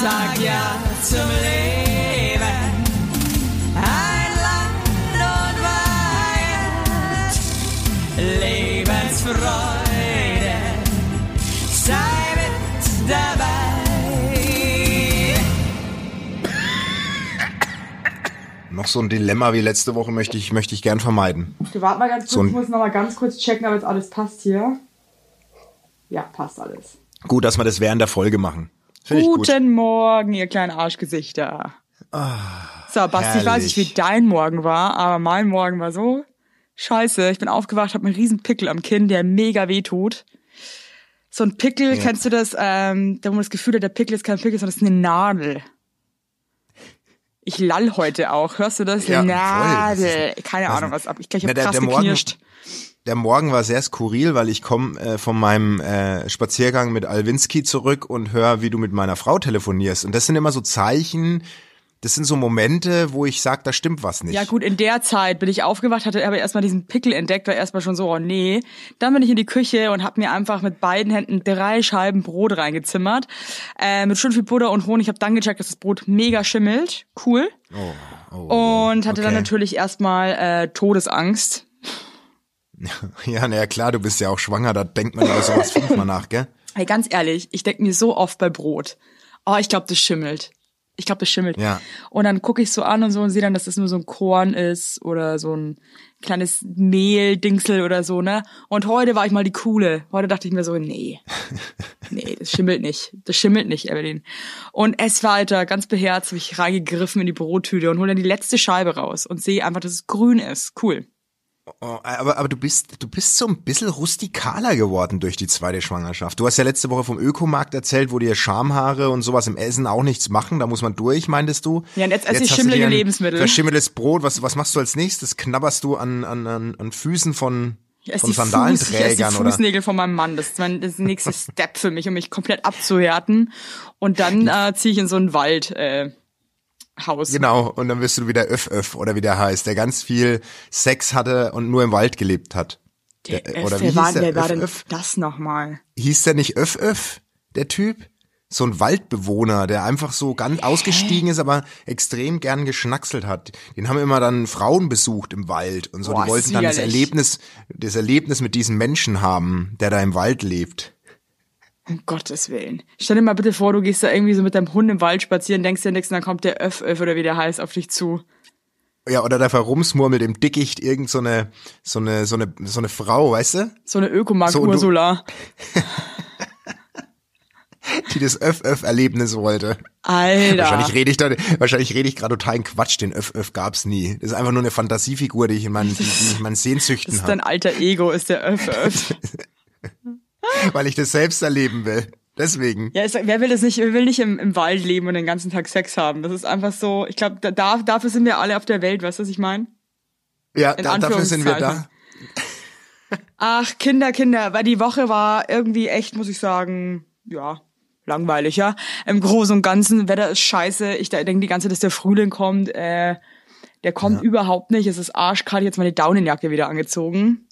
sag ja zum Leben. Ein Land und Weihend, Lebensfreude, sei mit dabei. Noch so ein Dilemma wie letzte Woche möchte ich, möchte ich gern vermeiden. Du warte mal ganz kurz, So ich muss noch mal ganz kurz checken, ob jetzt alles passt hier. Ja, passt alles. Gut, dass wir das während der Folge machen. Finde ich gut. Guten Morgen, ihr kleinen Arschgesichter. so, Basti, ich weiß nicht, wie herrlich. dein Morgen war, aber mein Morgen war so scheiße. Ich bin aufgewacht, habe einen riesen Pickel am Kinn, der mega weh tut. So ein Pickel, Ja. kennst du das, ähm, da wo man das Gefühl hat, der Pickel ist kein Pickel, sondern es ist eine Nadel. Ich lall heute auch. Hörst du das? Ja, voll. Nadel. Ist- Keine Ahnung, was ab. Ich, ich Na, hab der- krass der Morgen- geknirscht. Der Morgen war sehr skurril, weil ich komme äh, von meinem äh, Spaziergang mit Alwinski zurück und höre, wie du mit meiner Frau telefonierst. Und das sind immer so Zeichen, das sind so Momente, wo ich sage, da stimmt was nicht. Ja gut, in der Zeit bin ich aufgewacht, hatte aber erstmal diesen Pickel entdeckt, war erstmal schon so, oh nee. Dann bin ich in die Küche und habe mir einfach mit beiden Händen drei Scheiben Brot reingezimmert. Äh, mit schön viel Butter und Honig. Ich habe dann gecheckt, dass das Brot mega schimmelt. Cool. Oh, oh, Und hatte dann okay. natürlich erstmal äh, Todesangst. Ja, na ja, klar, du bist ja auch schwanger, da denkt man über sowas fünfmal nach, gell? Hey, ganz ehrlich, ich denk mir so oft bei Brot, oh, ich glaube, das schimmelt. Ich glaube, das schimmelt. Ja. Und dann gucke ich so an und so und sehe dann, dass das nur so ein Korn ist oder so ein kleines Mehldingsel oder so, ne? Und heute war ich mal die Coole. Heute dachte ich mir so, nee, nee, das schimmelt nicht. Das schimmelt nicht, Evelyn. Und ess weiter, ganz beherzt, habe ich reingegriffen in die Brottüte und hole dann die letzte Scheibe raus und sehe einfach, dass es grün ist. Cool. Oh, aber, aber du bist, du bist so ein bisschen rustikaler geworden durch die zweite Schwangerschaft. Du hast ja letzte Woche vom Ökomarkt erzählt, wo dir Schamhaare und sowas im Essen auch nichts machen. Da muss man durch, meintest du? Ja, und jetzt esse ich schimmelige Lebensmittel. Verschimmeltes Brot. Was, was machst du als nächstes? Knabberst du an, an, an, an Füßen von, Ich esse von die, Fuß, ich esse die oder? Fußnägel von meinem Mann. Das ist mein das nächste Step für mich, um mich komplett abzuhärten. Und dann äh, ziehe ich in so ein Wald. Äh, Haus. Genau, und dann wirst du wieder Öff Öff oder wie der heißt, der ganz viel Sex hatte und nur im Wald gelebt hat. Der, Der- Öff, oder wie wer hieß war, der? wer war denn Öff? das nochmal? hieß der nicht Öff Öff, der Typ? So ein Waldbewohner, der einfach so ganz ausgestiegen ist, aber extrem gern geschnackselt hat. Den haben immer dann Frauen besucht im Wald und so. Boah, die wollten dann das. Erlebnis, das Erlebnis mit diesem Menschen haben, der da im Wald lebt. Um Gottes Willen. Stell dir mal bitte vor, du gehst da irgendwie so mit deinem Hund im Wald spazieren, denkst dir nichts und dann kommt der Öff Öff oder wie der heißt auf dich zu. Ja, oder der verrumsmurmelt im Dickicht irgend so eine, so eine, so eine, so eine Frau, weißt du? So eine Ökomarkt So, und du- Ursula. Die das Öff-Öff-Erlebnis wollte. Alter. Wahrscheinlich rede ich da, wahrscheinlich rede ich gerade totalen Quatsch, den Öff Öff gab's nie. Das ist einfach nur eine Fantasiefigur, die ich in meinen, die, die ich in meinen das Sehnsüchten ist habe, dein alter Ego, ist der Öff Öff. weil ich das selbst erleben will. Deswegen. Ja, ist, wer will das nicht, wer will nicht im, im Wald leben und den ganzen Tag Sex haben? Das ist einfach so, ich glaube, da, da, dafür sind wir alle auf der Welt, weißt du, was ich meine? Ja, da, dafür sind wir da. Ach, Kinder, Kinder, weil die Woche war irgendwie echt, muss ich sagen, ja, langweilig, ja. Im Großen und Ganzen, Wetter ist scheiße. Ich denke die ganze Zeit, dass der Frühling kommt. Äh, der kommt überhaupt nicht. Es ist arschkalt. Jetzt meine Daunenjacke wieder angezogen.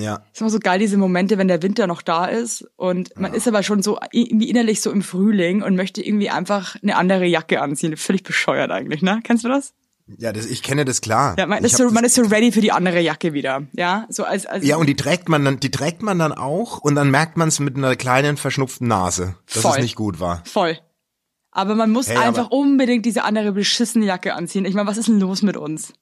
Ja. ist immer so geil, diese Momente, wenn der Winter noch da ist und man ist aber schon so irgendwie innerlich so im Frühling und möchte irgendwie einfach eine andere Jacke anziehen. Völlig bescheuert eigentlich, ne? Kennst du das? Ja, das, ich kenne das klar. Ja, man ist, so, man ist so ready für die andere Jacke wieder. Ja, so als, als ja, und die trägt man dann, die trägt man dann auch und dann merkt man es mit einer kleinen verschnupften Nase, dass Voll. es nicht gut war. voll. Aber man muss Hey, einfach unbedingt diese andere beschissene Jacke anziehen. Ich meine, was ist denn los mit uns?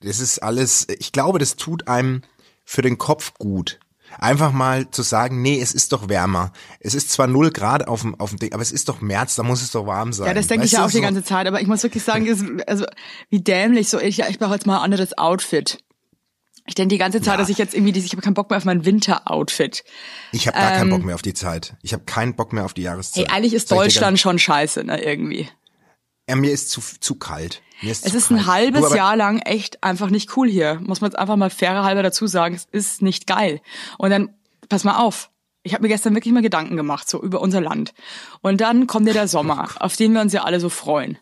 Das ist alles, ich glaube, das tut einem für den Kopf gut. Einfach mal zu sagen, nee, es ist doch wärmer. Es ist zwar null Grad auf dem, auf dem Ding, aber es ist doch März, da muss es doch warm sein. Ja, das denke ich ja auch die so- ganze Zeit. Aber ich muss wirklich sagen, das, also wie dämlich so. Ich, ich brauche jetzt mal ein anderes Outfit. Ich denke die ganze Zeit, Ja. dass ich jetzt irgendwie, dieses- ich habe keinen Bock mehr auf mein Winter-Outfit. Ich habe gar keinen Bock mehr auf die Zeit. Ich habe keinen Bock mehr auf die Jahreszeit. Ähm, Hey, eigentlich ist Deutschland schon scheiße, ne, irgendwie. Ja, mir ist zu, zu kalt. Ist Es ist ein halbes Du, Jahr lang echt einfach nicht cool hier. Muss man jetzt einfach mal fairer halber dazu sagen, es ist nicht geil. Und dann, pass mal auf. Ich habe mir gestern wirklich mal Gedanken gemacht, so über unser Land. Und dann kommt ja der Sommer, auf den wir uns ja alle so freuen.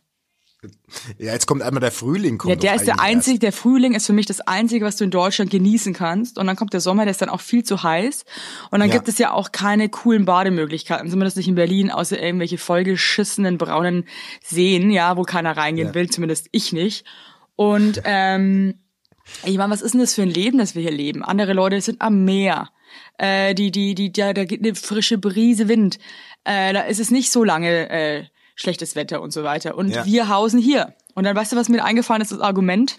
Ja, jetzt kommt einmal der Frühling. Kommt Ja, der ist der einzige, der Frühling ist für mich das einzige, was du in Deutschland genießen kannst. Und dann kommt der Sommer, der ist dann auch viel zu heiß. Und dann Ja. gibt es ja auch keine coolen Bademöglichkeiten, zumindest nicht in Berlin, außer irgendwelche vollgeschissenen braunen Seen, ja, wo keiner reingehen Ja. will, zumindest ich nicht. Und ähm, ich meine, was ist denn das für ein Leben, das wir hier leben? Andere Leute sind am Meer. Äh, die, die, die, da, da geht eine frische Brise Wind. Äh, da ist es nicht so lange äh, schlechtes Wetter und so weiter. Und Ja. wir hausen hier. Und dann weißt du, was mir eingefallen ist, das Argument?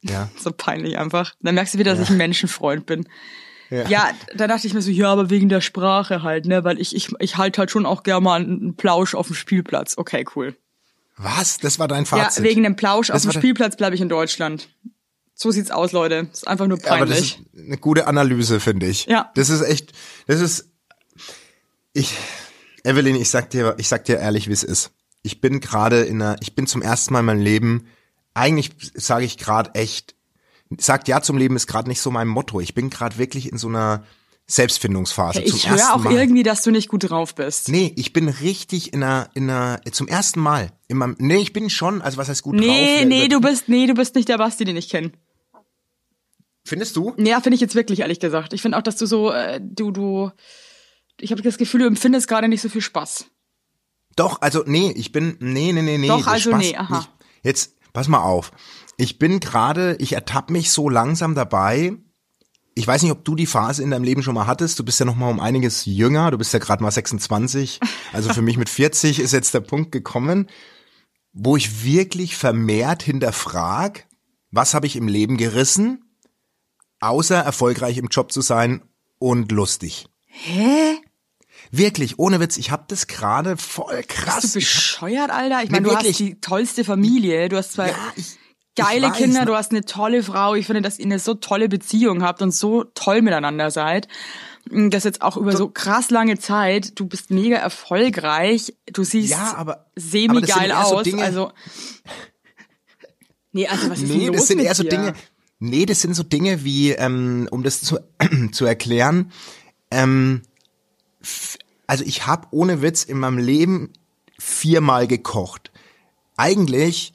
Ja. So peinlich einfach. Dann merkst du wieder, dass ich ein Menschenfreund bin. Ja. Ja, da dachte ich mir so, ja, aber wegen der Sprache halt, ne, weil ich, ich, ich halt halt schon auch gerne mal einen Plausch auf dem Spielplatz. Okay, cool. Was? Das war dein Fazit? Ja, wegen dem Plausch auf Das dem war der- Spielplatz bleibe ich in Deutschland. So sieht's aus, Leute. Das ist einfach nur Aber das peinlich. ist eine gute Analyse, finde ich. Ja. Das ist echt, das ist, ich, Evelyn, ich sag dir, ich sag dir ehrlich, wie es ist. Ich bin gerade in einer, ich bin zum ersten Mal in meinem Leben, eigentlich sage ich gerade echt, sagt ja zum Leben ist gerade nicht so mein Motto. Ich bin gerade wirklich in so einer Selbstfindungsphase. ich höre auch Mal. irgendwie, dass du nicht gut drauf bist. Nee, ich bin richtig in einer, in einer, zum ersten Mal. In meinem, nee, ich bin schon, also was heißt gut drauf? Nee, Wer- nee, wer- du bist, nee, du bist nicht der Basti, den ich kenne. Findest du? Ja, finde ich jetzt wirklich, ehrlich gesagt. Ich finde auch, dass du so, äh, du, du, ich habe das Gefühl, du empfindest gerade nicht so viel Spaß. Doch, also nee, ich bin nee, nee, nee, nee. Doch, also Spaß nee, aha. nicht. Jetzt pass mal auf. Ich bin gerade, ich ertappe mich so langsam dabei. Ich weiß nicht, ob du die Phase in deinem Leben schon mal hattest. Du bist ja noch mal um einiges jünger. Du bist ja gerade mal 26. Also für mich mit 40 ist jetzt der Punkt gekommen, wo ich wirklich vermehrt hinterfrag, was habe ich im Leben gerissen, außer erfolgreich im Job zu sein und lustig. Hä? Wirklich, ohne Witz, ich habe das gerade voll krass. Bist du bescheuert, Alter? Ich meine, du wirklich. hast die tollste Familie, du hast zwei Ja, ich- geile ich weiß, Kinder, ne? du hast eine tolle Frau. Ich finde, dass ihr eine so tolle Beziehung habt und so toll miteinander seid. Das jetzt auch über so krass lange Zeit. Du bist mega erfolgreich. Du siehst Ja, aber- aber das semi sind geil eher so aus. Dinge- also nee, also was ist denn Nee, los das sind eher so? Dinge. Nee, das sind so Dinge wie, ähm, um das zu, zu erklären, ähm, also ich habe ohne Witz in meinem Leben viermal gekocht. Eigentlich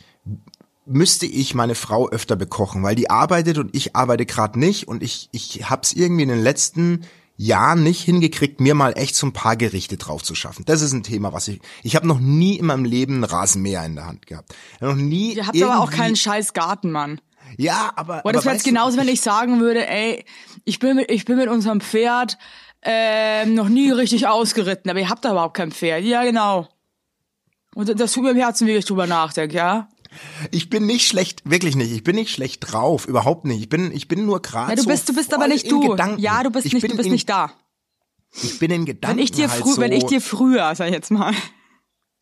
müsste ich meine Frau öfter bekochen, weil die arbeitet und ich arbeite gerade nicht und ich ich hab's irgendwie in den letzten Jahren nicht hingekriegt, mir mal echt so ein paar Gerichte drauf zu schaffen. Das ist ein Thema, was ich ich habe noch nie in meinem Leben einen Rasenmäher in der Hand gehabt. Noch nie Ihr habt aber auch keinen scheiß Garten, Mann. Ja, aber Boah, das wäre jetzt genauso, wenn ich sagen würde, ey, ich bin mit, ich bin mit unserem Pferd ähm, noch nie richtig ausgeritten, aber ihr habt da überhaupt kein Pferd. Ja, genau. Und das tut mir im Herzen weh, ich drüber nachdenke, ja? Ich bin nicht schlecht, wirklich nicht. Ich bin nicht schlecht drauf, überhaupt nicht. Ich bin, ich bin nur gerade ja du so bist, du bist aber nicht du. Gedanken. Ja, du bist ich nicht, du bist in, nicht da. Ich bin in Gedanken. Wenn ich dir halt früh, so, wenn ich dir früher, sag ich jetzt mal,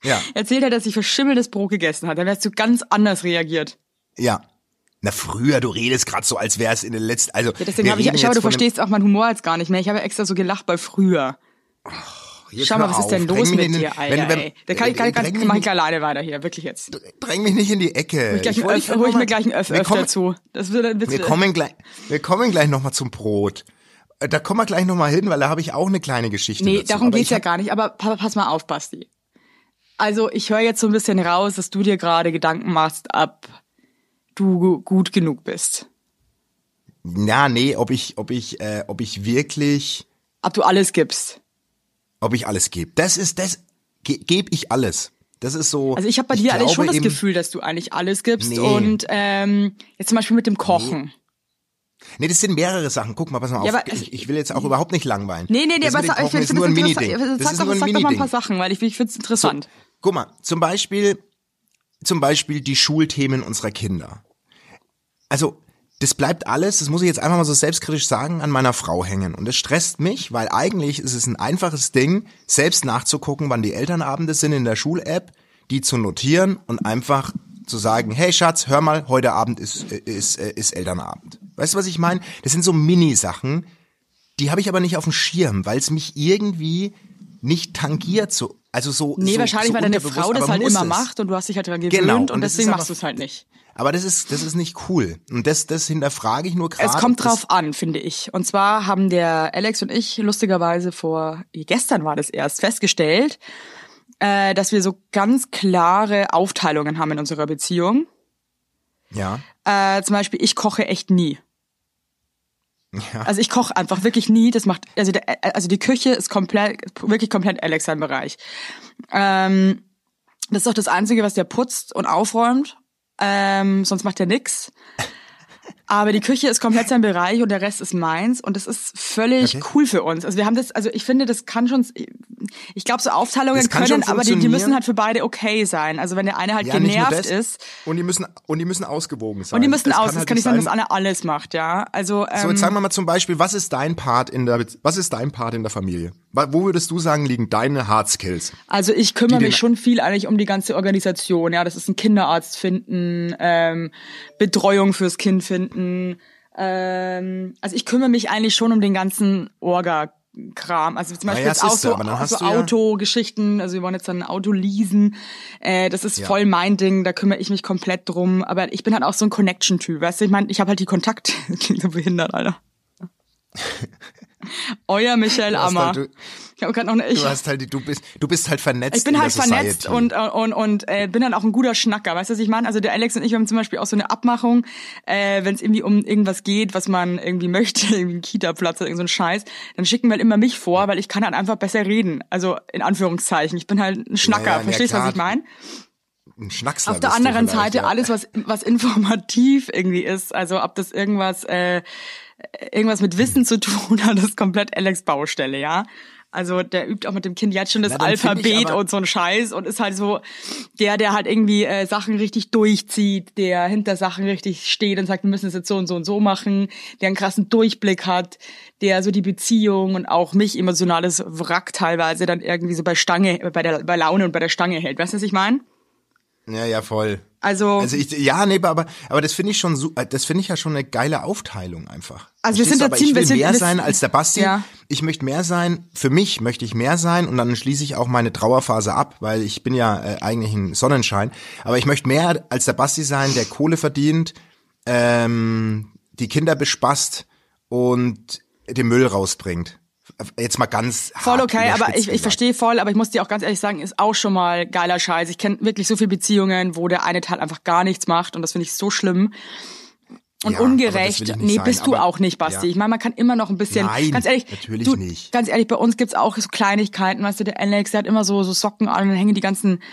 ja, erzählt hätte, dass ich verschimmeltes Brot gegessen hat, dann wärst du ganz anders reagiert. ja. Na früher, du redest gerade so, als wäre es in den letzten, also Ja, deswegen wir habe ich, schau, du verstehst auch meinen Humor jetzt gar nicht mehr. Ich habe ja extra so gelacht bei früher. Jetzt Schau mal, was ist denn auf, los mit den- dir, Alter, wenn- wenn- ey. Da kann ich, kann ich, kann, mich mach ich nicht- alleine weiter hier, wirklich jetzt. Dräng mich nicht in die Ecke. Ich, Ich Öff, hol ich mir gleich ein Öff, wir Öff dazu. Das wird, Wir wird, kommen gleich, wir kommen gleich noch mal zum Brot. Äh, Da kommen wir gleich noch mal hin, weil da habe ich auch eine kleine Geschichte Nee, dazu. darum Aber geht's ja gar nicht. Aber pa- pass mal auf, Basti. Also ich höre jetzt so ein bisschen raus, dass du dir gerade Gedanken machst, ob du gu- gut genug bist. Ja, nee, ob ich, ob ich, äh, ob ich wirklich, Ob du alles gibst. ob ich alles gebe. Das ist, das ge gebe ich alles. Das ist so. Also ich habe bei dir alles glaube schon das eben- Gefühl, dass du eigentlich alles gibst. Nee. Und ähm, jetzt zum Beispiel mit dem Kochen. Nee, das sind mehrere Sachen. Guck mal, pass mal auf. Ja, aber ich, ich will jetzt auch überhaupt nicht langweilen. Nee, nee, nee, das aber sag, ich nur ein Mini-Ding. doch, nur ein sag doch mal ein paar Sachen, weil ich, ich finde es interessant. Guck mal, zum Beispiel, zum Beispiel die Schulthemen unserer Kinder. Also, das bleibt alles, das muss ich jetzt einfach mal so selbstkritisch sagen, an meiner Frau hängen. Und das stresst mich, weil eigentlich ist es ein einfaches Ding, selbst nachzugucken, wann die Elternabende sind in der Schul-App, die zu notieren und einfach zu sagen, hey Schatz, hör mal, heute Abend ist, ist, ist Elternabend. Weißt du, was ich meine? Das sind so Mini-Sachen, die habe ich aber nicht auf dem Schirm, weil es mich irgendwie nicht tangiert so. Also so. Nee, so, wahrscheinlich, so weil deine Frau das halt immer es. macht und du hast dich halt dran gewöhnt Genau, und, und deswegen machst du es halt nicht. Aber das ist, das ist nicht cool. Und das, das hinterfrage ich nur gerade. Es kommt drauf an, finde ich. Und zwar haben der Alex und ich lustigerweise vor, gestern war das erst, festgestellt, äh, dass wir so ganz klare Aufteilungen haben in unserer Beziehung. Ja. Äh, zum Beispiel, ich koche echt nie. Ja. Also ich koche einfach wirklich nie. Das macht also der, also die Küche ist komplett wirklich komplett Alex sein Bereich. Ähm, das ist doch das Einzige, was der putzt und aufräumt. Ähm, sonst macht er nix. Aber die Küche ist komplett sein Bereich und der Rest ist meins und das ist völlig Okay. cool für uns. Also wir haben das, also ich finde, das kann schon, ich glaube, so Aufteilungen Das kann können, aber die, die müssen halt für beide okay sein. Also wenn der eine halt Ja, genervt das. ist Und die müssen und die müssen ausgewogen sein. und die müssen Es aus, es halt kann nicht sein, dass einer alles macht, ja. Also ähm, So, jetzt sagen wir mal zum Beispiel, was ist dein Part in der, was ist dein Part in der Familie? Wo würdest du sagen, liegen deine Hard Skills? Also ich kümmere mich schon viel eigentlich um die ganze Organisation. Ja, das ist ein Kinderarzt finden, ähm, Betreuung fürs Kind finden. Ähm, also ich kümmere mich eigentlich schon um den ganzen Orga-Kram. Also zum Beispiel ja, jetzt auch so, so du ja- Autogeschichten. Also wir wollen jetzt dann ein Auto leasen. Äh, das ist Ja. voll mein Ding. Da kümmere ich mich komplett drum. Aber ich bin halt auch so ein Connection-Typ. Weißt du, ich meine, ich habe halt die Kontakte. Klingt so behindert, Alter. Euer Michael Ammer. halt- du- ich habe gerade noch eine, ich, Du hast halt, die- du bist, du bist halt vernetzt. ich bin in halt vernetzt und und und äh, bin dann auch ein guter Schnacker, weißt du, was ich meine? Also der Alex und ich haben zum Beispiel auch so eine Abmachung, äh, wenn es irgendwie um irgendwas geht, was man irgendwie möchte, irgendwie einen Kita-Platz oder irgend so ein Scheiß, dann schicken wir halt immer mich vor, weil ich kann halt einfach besser reden. Also in Anführungszeichen, ich bin halt ein Schnacker, Ja, ja, verstehst du, was ich meine? Ein Schnacksler Auf der anderen Seite ja. alles, was was informativ irgendwie ist, also ob das irgendwas äh, irgendwas mit Wissen zu tun hat, ist komplett Alex Baustelle, ja. Also der übt auch mit dem Kind jetzt schon das Na, Alphabet und so ein Scheiß und ist halt so der, der halt irgendwie äh, Sachen richtig durchzieht, der hinter Sachen richtig steht und sagt, wir müssen es jetzt so und so und so machen, der einen krassen Durchblick hat, der so die Beziehung und auch mich emotionales Wrack teilweise dann irgendwie so bei Stange, bei der bei Laune und bei der Stange hält. Weißt du, was ich meine? Ja, ja, voll. Also, Also ich, ja, nee, aber, aber das finde ich schon, äh, das finde ich ja schon eine geile Aufteilung einfach. Also wir sind da ziemlich- ich will mehr sein als der Basti. Ja. Ich möchte mehr sein. Für mich möchte ich mehr sein und dann schließe ich auch meine Trauerphase ab, weil ich bin ja äh, eigentlich ein Sonnenschein. Aber ich möchte mehr als der Basti sein, der Kohle verdient, ähm, die Kinder bespaßt und den Müll rausbringt. Jetzt mal ganz Voll okay, aber ich, ich verstehe voll, aber ich muss dir auch ganz ehrlich sagen, ist auch schon mal geiler Scheiß. Ich kenne wirklich so viele Beziehungen, wo der eine Teil einfach gar nichts macht und das finde ich so schlimm. Und Ja, ungerecht. Nee, sein, bist du aber- auch nicht, Basti. ja. Ich meine, man kann immer noch ein bisschen. Nein, ganz ehrlich, natürlich du, nicht. Ganz ehrlich, bei uns gibt's auch so Kleinigkeiten, weißt du, der Alex, der hat immer so, so Socken an und dann hängen die ganzen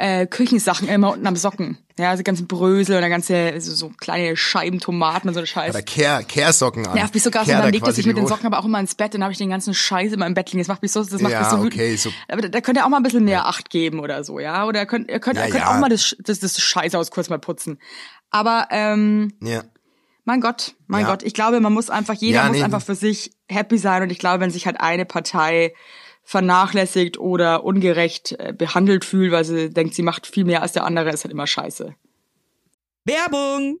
äh, Küchensachen immer unten am Socken. Ja, die ganzen Brösel und der ganze, so, so kleine Scheiben Tomaten und so ein Scheiß. Oder Kehr, Kehrsocken an. Nervt mich sogar so, dann legt er sich mit den Socken aber auch immer ins Bett, dann habe ich den ganzen Scheiß immer im Bett liegen. Das macht mich so, das macht Ja, mich so wütend. okay, so- Aber da, da könnt ihr auch mal ein bisschen mehr Acht geben oder so, ja? Oder ihr könnt, ihr könnt, Ja, ihr könnt ja. auch mal das, das, das Scheißhaus kurz mal putzen. Aber ähm, Ja. mein Gott, mein Ja. Gott, ich glaube, man muss einfach, jeder Ja, muss nee. einfach für sich happy sein und ich glaube, wenn sich halt eine Partei vernachlässigt oder ungerecht äh, behandelt fühlt, weil sie denkt, sie macht viel mehr als der andere, ist halt immer scheiße. Werbung!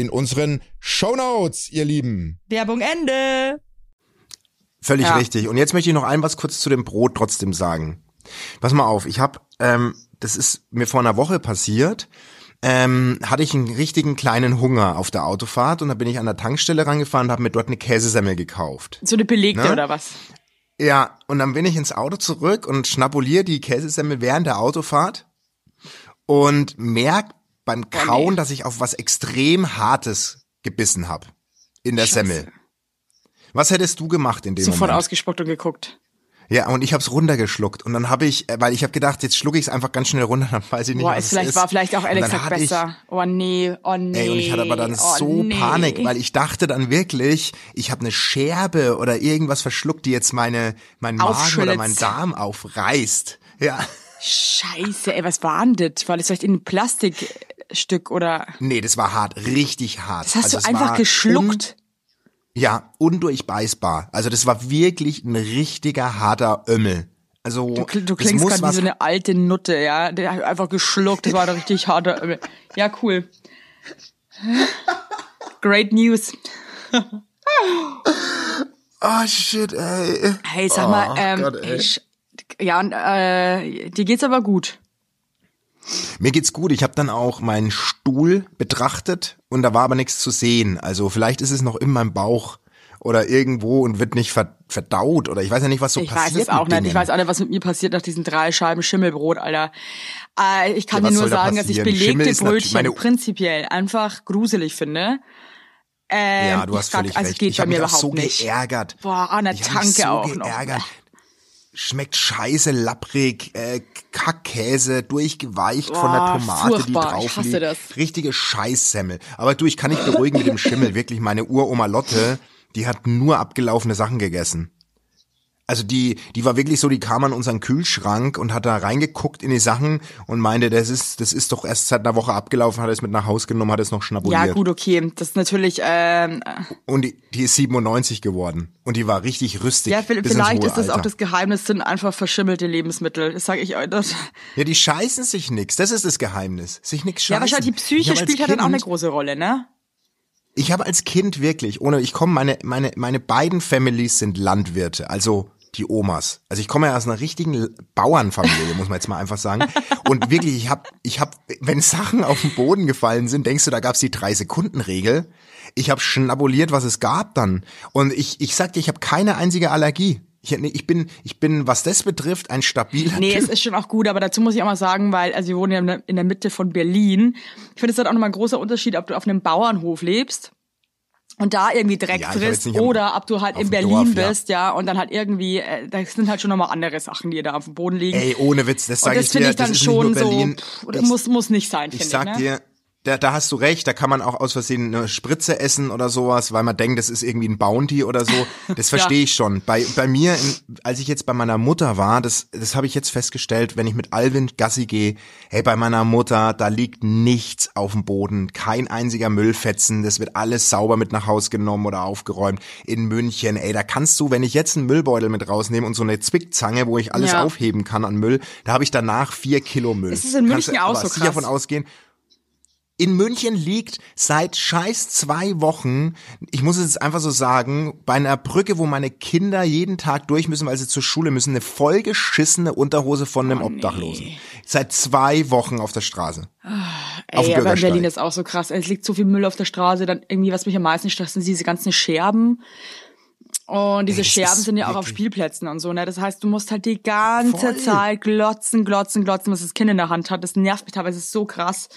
in unseren Shownotes, ihr Lieben. Werbung Ende. Völlig Ja. richtig. Und jetzt möchte ich noch ein was kurz zu dem Brot trotzdem sagen. Pass mal auf, ich habe, ähm, das ist mir vor einer Woche passiert. ähm, hatte ich einen richtigen kleinen Hunger auf der Autofahrt und da bin ich an der Tankstelle rangefahren und habe mir dort eine Käsesemmel gekauft. So eine belegte Ne? oder was? Ja, und dann bin ich ins Auto zurück und schnabuliere die Käsesemmel während der Autofahrt und merk beim Kauen, dass ich auf was extrem Hartes gebissen habe in der Scheiße. Semmel. Was hättest du gemacht in dem Sofort Moment? ausgespuckt und geguckt. Ja, und ich hab's runtergeschluckt und dann habe ich, äh, weil ich habe gedacht, jetzt schlucke ich es einfach ganz schnell runter, dann weiß ich nicht, Boah, was ist es vielleicht, ist. war vielleicht auch gesagt hatte ich- besser. Oh nee, oh nee. Ey, und ich hatte aber dann oh, so nee. Panik, weil ich dachte dann wirklich, ich habe eine Scherbe oder irgendwas verschluckt, die jetzt meine mein Magen oder Aufschlitzt. mein Darm aufreißt. Ja. Scheiße, ey, was war denn das? War das vielleicht in ein Plastikstück oder? Nee, das war hart, richtig hart. Das hast also du einfach geschluckt? Un, ja, undurchbeißbar. Also das war wirklich ein richtiger harter Ömmel. Also Du, kl- du klingst gerade wie so eine alte Nutte, ja. Der hat einfach geschluckt, das war doch richtig harter. Ömmel. Ja, cool. Great News. Oh shit, ey. Hey, sag mal, Oh ähm, Gott, ey. sch- ja, und, äh, dir geht's aber gut. Mir geht's gut. Ich habe dann auch meinen Stuhl betrachtet und da war aber nichts zu sehen. Also vielleicht ist es noch in meinem Bauch oder irgendwo und wird nicht ver verdaut oder ich weiß ja nicht, was so ich passiert. weiß es auch nicht. Ich weiß auch nicht, was mit mir passiert nach diesen drei Scheiben Schimmelbrot, Alter. Äh, ich kann Ja, dir nur soll da sagen, dass ich belegte Brötchen prinzipiell einfach gruselig finde. Ähm, Ja, du hast ich völlig also recht. geht ich habe mich auch so nicht. geärgert. Boah, an der Ich mich Tanke so auch noch. Schmeckt scheiße, lapprig, äh, Kackkäse, durchgeweicht von der Tomate, furchtbar. die drauf liegt. das. Richtige Scheißsemmel. Aber du, ich kann nicht beruhigen mit dem Schimmel. Wirklich, meine Uroma Lotte, die hat nur abgelaufene Sachen gegessen. Also die, die war wirklich so, die kam an unseren Kühlschrank und hat da reingeguckt in die Sachen und meinte, das ist, das ist doch erst seit einer Woche abgelaufen, hat es mit nach Haus genommen, hat es noch schnabuliert. Ja, gut, okay. Das ist natürlich, ähm, Und die, die ist 97 geworden. Und die war richtig rüstig. ja, vielleicht ist das auch das Geheimnis, sind einfach verschimmelte Lebensmittel. Das sage ich euch. Das. Ja, die scheißen sich nix. Das ist das Geheimnis. Sich nix scheißen. Ja, wahrscheinlich die Psyche spielt halt dann auch eine große Rolle, ne? Ich habe als Kind wirklich, ohne, ich komme, meine, meine, meine beiden Families sind Landwirte, also die Omas. Also ich komme ja aus einer richtigen Bauernfamilie, muss man jetzt mal einfach sagen. Und wirklich, ich habe, ich habe, wenn Sachen auf den Boden gefallen sind, denkst du, da gab's die drei Sekunden Regel. Ich habe schnabuliert, was es gab dann. Und ich, ich sag dir, ich habe keine einzige Allergie. Ich, nee, ich bin, ich bin, was das betrifft, ein stabiler Nee, Typ. es ist schon auch gut, aber dazu muss ich auch mal sagen, weil, also wir wohnen ja in der- Mitte von Berlin. Ich finde, es ist auch nochmal ein großer Unterschied, ob du auf einem Bauernhof lebst und da irgendwie Dreck Ja, ich am- oder ob du halt in Berlin Dorf, ja. bist, ja, und dann halt irgendwie, äh, da sind halt schon nochmal andere Sachen, die da auf dem Boden liegen. Ey, ohne Witz, das sage das ich finde dir, ich dann das ist schon nicht nur Berlin. so, pff, Ich- muss, muss nicht sein, finde Ich ich. sag ne? dir, da, da hast du recht, da kann man auch aus Versehen eine Spritze essen oder sowas, weil man denkt, das ist irgendwie ein Bounty oder so. Das verstehe ich schon. Bei, bei mir, als ich jetzt bei meiner Mutter war, das, das habe ich jetzt festgestellt, wenn ich mit Alvin Gassi gehe, hey, bei meiner Mutter, da liegt nichts auf dem Boden, kein einziger Müllfetzen, das wird alles sauber mit nach Haus genommen oder aufgeräumt. In München, ey, da kannst du, wenn ich jetzt einen Müllbeutel mit rausnehme und so eine Zwickzange, wo ich alles Ja. aufheben kann an Müll, da habe ich danach vier Kilo Müll. Ist es in Kannst München auch aber so krass? von ausgehen. In München liegt seit scheiß zwei Wochen, ich muss es jetzt einfach so sagen, bei einer Brücke, wo meine Kinder jeden Tag durch müssen, weil sie zur Schule müssen, eine vollgeschissene Unterhose von Oh, einem Obdachlosen. Seit zwei Wochen auf der Straße. dem Ey, aber in. Berlin ist auch so krass. Es liegt so viel Müll auf der Straße, dann irgendwie, was mich am meisten stresst, sind diese ganzen Scherben. Und diese Ey, Scherben sind ja auch auf Spielplätzen und so, ne? Das heißt, du musst halt die ganze Voll. Zeit glotzen, glotzen, glotzen, was das Kind in der Hand hat. Das nervt mich teilweise so krass.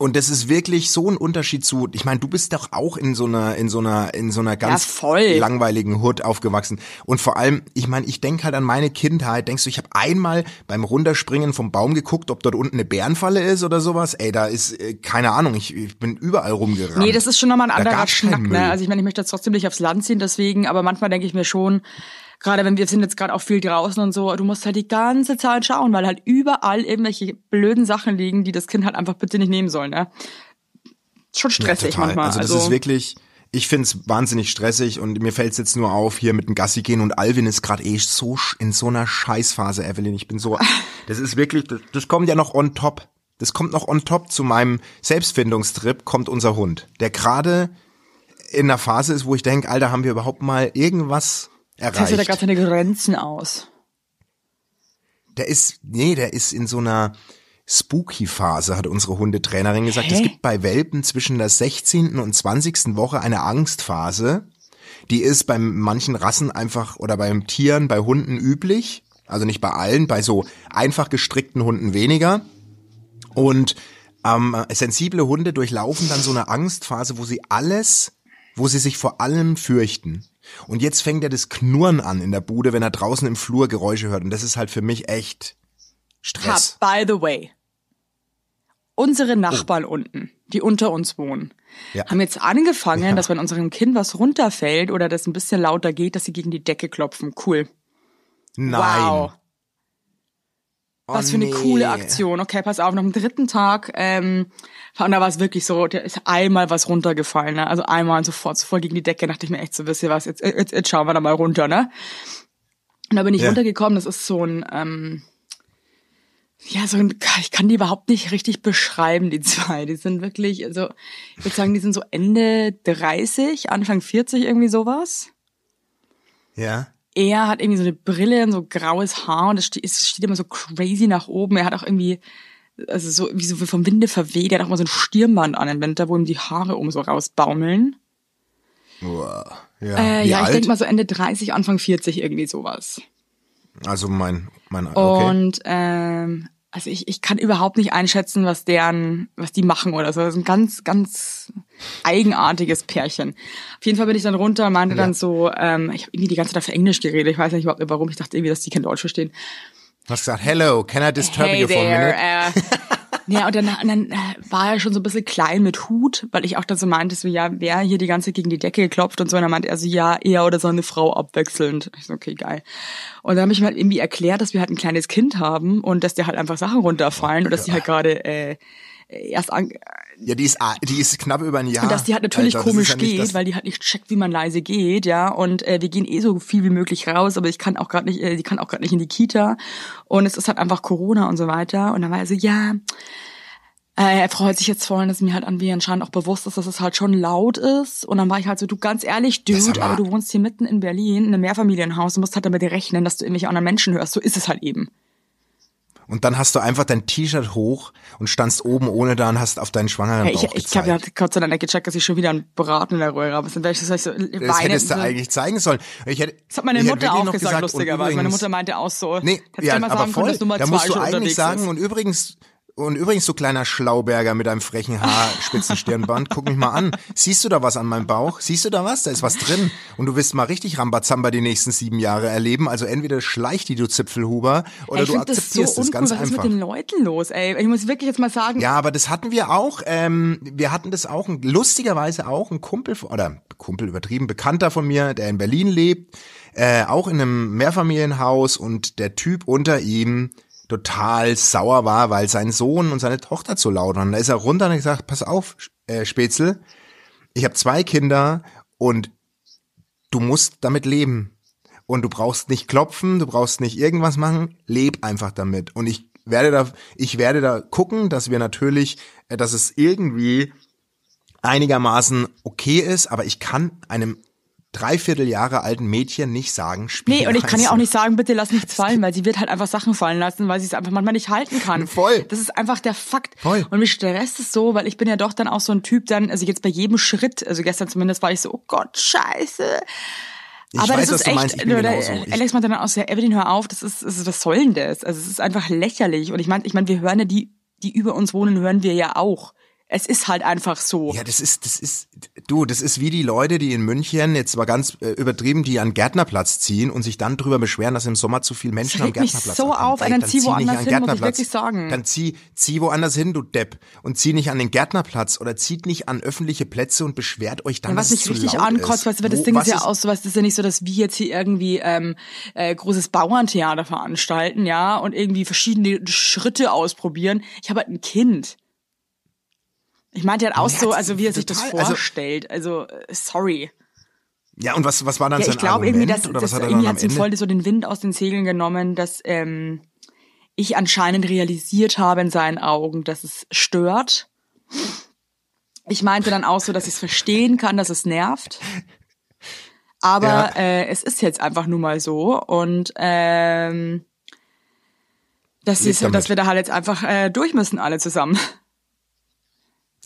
Und das ist wirklich so ein Unterschied zu, ich meine, du bist doch auch in so einer, in so einer, in so einer ganz voll. langweiligen Hood aufgewachsen. Und vor allem, ich meine, ich denke halt an meine Kindheit. Denkst du, ich habe einmal beim Runterspringen vom Baum geguckt, ob dort unten eine Bärenfalle ist oder sowas? Ey, da ist, äh, keine Ahnung, ich, ich bin überall rumgerannt. Nee, das ist schon nochmal ein anderer Schnack, ne? Also ich meine, ich möchte jetzt trotzdem nicht aufs Land ziehen, deswegen, aber manchmal denke ich mir schon, gerade wenn wir sind jetzt gerade auch viel draußen und so, du musst halt die ganze Zeit schauen, weil halt überall irgendwelche blöden Sachen liegen, die das Kind halt einfach bitte nicht nehmen soll, ne? Schon stressig total. manchmal. Also das ist wirklich, ich find's wahnsinnig stressig und mir fällt's jetzt nur auf, hier mit dem Gassi gehen und Alvin ist gerade eh so in so einer Scheißphase, Evelyn. Ich bin so, das ist wirklich, das, das kommt ja noch on top. Das kommt noch on top zu meinem Selbstfindungstrip, kommt unser Hund, der gerade in einer Phase ist, wo ich denke, Alter, haben wir überhaupt mal irgendwas Testet da erreicht? gerade seine Grenzen aus. Der ist, nee, der ist in so einer, Spooky-Phase, hat unsere Hundetrainerin gesagt. Hä? Es gibt bei Welpen zwischen der 16. und 20. Woche eine Angstphase. Die ist bei manchen Rassen einfach oder beim Tieren, bei Hunden üblich. Also nicht bei allen, bei so einfach gestrickten Hunden weniger. Und ähm, sensible Hunde durchlaufen dann so eine Angstphase, wo sie alles, wo sie sich vor allem fürchten. Und jetzt fängt er das Knurren an in der Bude, wenn er draußen im Flur Geräusche hört. Und das ist halt für mich echt Stress. Ha, by the way. Unsere Nachbarn unten, die unter uns wohnen, Ja. haben jetzt angefangen, dass wenn unserem Kind was runterfällt oder das ein bisschen lauter geht, dass sie gegen die Decke klopfen. Cool. Nein. Wow. Oh, Was für eine nee. coole Aktion. Okay, pass auf, noch am dritten Tag, ähm, und da war es wirklich so, da ist einmal was runtergefallen, ne? Also einmal sofort, sofort gegen die Decke, dachte ich mir echt so, wisst ihr was, jetzt, jetzt, jetzt schauen wir da mal runter, ne? Und da bin ich Ja. runtergekommen, das ist so ein, ähm, ja, so ein, ich kann die überhaupt nicht richtig beschreiben, die zwei. Die sind wirklich, also, ich würde sagen, die sind so Ende 30, Anfang 40, irgendwie sowas Ja. Er hat irgendwie so eine Brille und so graues Haar und es steht, es steht immer so crazy nach oben. Er hat auch irgendwie, also so wie so vom Winde verweht, er hat auch mal so ein Stirnband an im Winter, wo ihm die Haare um so rausbaumeln. Uah. Ja. Äh, ja, ich denke mal so Ende 30, Anfang 40 irgendwie sowas. Also mein, mein, okay. Und ähm, also ich, ich kann überhaupt nicht einschätzen, was deren, was die machen oder so. Das ist ein ganz, ganz eigenartiges Pärchen. Auf jeden Fall bin ich dann runter und meinte dann so, ähm, ich habe irgendwie die ganze Zeit auf Englisch geredet. Ich weiß nicht überhaupt warum. Ich dachte irgendwie, dass die kein Deutsch verstehen. Du hast gesagt, hello, can I disturb hey you for a minute? Äh, ja, und dann, und dann äh, war er schon so ein bisschen klein mit Hut, weil ich auch dann so meinte, so, ja, wer hier die ganze Zeit gegen die Decke geklopft und so. Und dann meinte er so, ja, er oder seine Frau abwechselnd. Ich so, okay, geil. Und dann habe ich mir halt irgendwie erklärt, dass wir halt ein kleines Kind haben und dass dir halt einfach Sachen runterfallen und dass die halt gerade äh, erst an, Ja, die ist, a- die ist knapp über ein Jahr. und dass die halt natürlich Alter, das komisch ja geht, weil die halt nicht checkt, wie man leise geht, ja. Und äh, wir gehen eh so viel wie möglich raus, aber ich kann auch gerade nicht, äh, die kann auch gerade nicht in die Kita. Und es ist halt einfach Corona und so weiter. Und dann war er so, ja, äh, er freut sich jetzt voll, dass mir halt an wie anscheinend auch bewusst ist, dass es halt schon laut ist. Und dann war ich halt so, du ganz ehrlich, Dude, aber- du wohnst hier mitten in Berlin, in einem Mehrfamilienhaus, du musst halt damit rechnen, dass du irgendwelche anderen Menschen hörst. So ist es halt eben. Und dann hast du einfach dein T-Shirt hoch und standst oben ohne da und hast auf deinen schwangeren Hey, Bauch ich ich habe ja. Gott sei Dank gecheckt, dass ich schon wieder einen Braten in der Röhre habe. Dann das heißt so Das hättest du eigentlich zeigen sollen. Ich hätte, Das hat meine Mutter auch gesagt, lustigerweise. Meine Mutter meinte auch so. Nee, ja, aber voll. Da musst du eigentlich sagen, und übrigens, und übrigens, du kleiner Schlauberger mit deinem frechen Haar, spitzen Stirnband, guck mich mal an. Siehst du da was an meinem Bauch? Siehst du da was? Da ist was drin. Und du wirst mal richtig Rambazamba die nächsten sieben Jahre erleben. Also entweder schleich die, du Zipfelhuber, oder Ey, ich du finde das so akzeptierst es ganz Was ist einfach. mit den Leuten los, ey? Ich muss wirklich jetzt mal sagen, Ja, aber das hatten wir auch. Ähm, wir hatten das auch, lustigerweise auch ein Kumpel, oder Kumpel übertrieben, Bekannter von mir, der in Berlin lebt, äh, auch in einem Mehrfamilienhaus und der Typ unter ihm total sauer war, weil sein Sohn und seine Tochter zu laut waren. Da ist er runter und hat gesagt, pass auf, äh, Spätzle, ich habe zwei Kinder und du musst damit leben. Und du brauchst nicht klopfen, du brauchst nicht irgendwas machen, leb einfach damit. Und ich werde da, ich werde da gucken, dass wir natürlich, äh, dass es irgendwie einigermaßen okay ist, aber ich kann einem dreiviertel Jahre alten Mädchen nicht sagen, spiel Nee, und ich kann ja auch nicht sagen, bitte lass nichts fallen, weil sie wird halt einfach Sachen fallen lassen, weil sie es einfach manchmal nicht halten kann. Voll. Das ist einfach der Fakt. Voll. Und mich stresst es so, weil ich bin ja doch dann auch so ein Typ dann, also jetzt bei jedem Schritt, also gestern zumindest war ich so, oh Gott, scheiße. Ich aber weiß, das ist echt, meinst, Alex meinte dann auch so, ja, Evelyn, hör auf, das ist, also, was soll denn das? Also es ist einfach lächerlich. Und ich meine, ich meine, wir hören ja die, die über uns wohnen, hören wir ja auch. Es ist halt einfach so. Ja, das ist, das ist, du, das ist wie die Leute, die in München, jetzt mal ganz äh, übertrieben, die an Gärtnerplatz ziehen und sich dann drüber beschweren, dass im Sommer zu viel Menschen am Gärtnerplatz so abhängen. auf, ey, dann zieh woanders an hin, muss ich Gärtnerplatz. wirklich sagen. Dann zieh, zieh woanders hin, du Depp. Und zieh nicht an den Gärtnerplatz oder zieht nicht an öffentliche Plätze und beschwert euch dann, Ja, was dass mich richtig ankotzt, ist. weißt du, weil das Ding ist ja auch so, was, ist ja nicht so, dass wir jetzt hier irgendwie ähm, äh, großes Bauerntheater veranstalten, ja, und irgendwie verschiedene Schritte ausprobieren. Ich habe halt ein Kind. Ich meinte halt auch Ja, so, das also wie er sich das also- vorstellt. Also, äh, sorry. Ja, und was, was war dann Ja, sein ich glaube Argument? irgendwie, dass, oder was hat er irgendwie hat ihm voll so den Wind aus den Segeln genommen, dass ähm, ich anscheinend realisiert habe in seinen Augen, dass es stört. Ich meinte dann auch so, dass ich es verstehen kann, dass es nervt. Aber Ja. äh, es ist jetzt einfach nun mal so. Und ähm, dass, sie, dass wir da halt jetzt einfach äh, durch müssen, alle zusammen.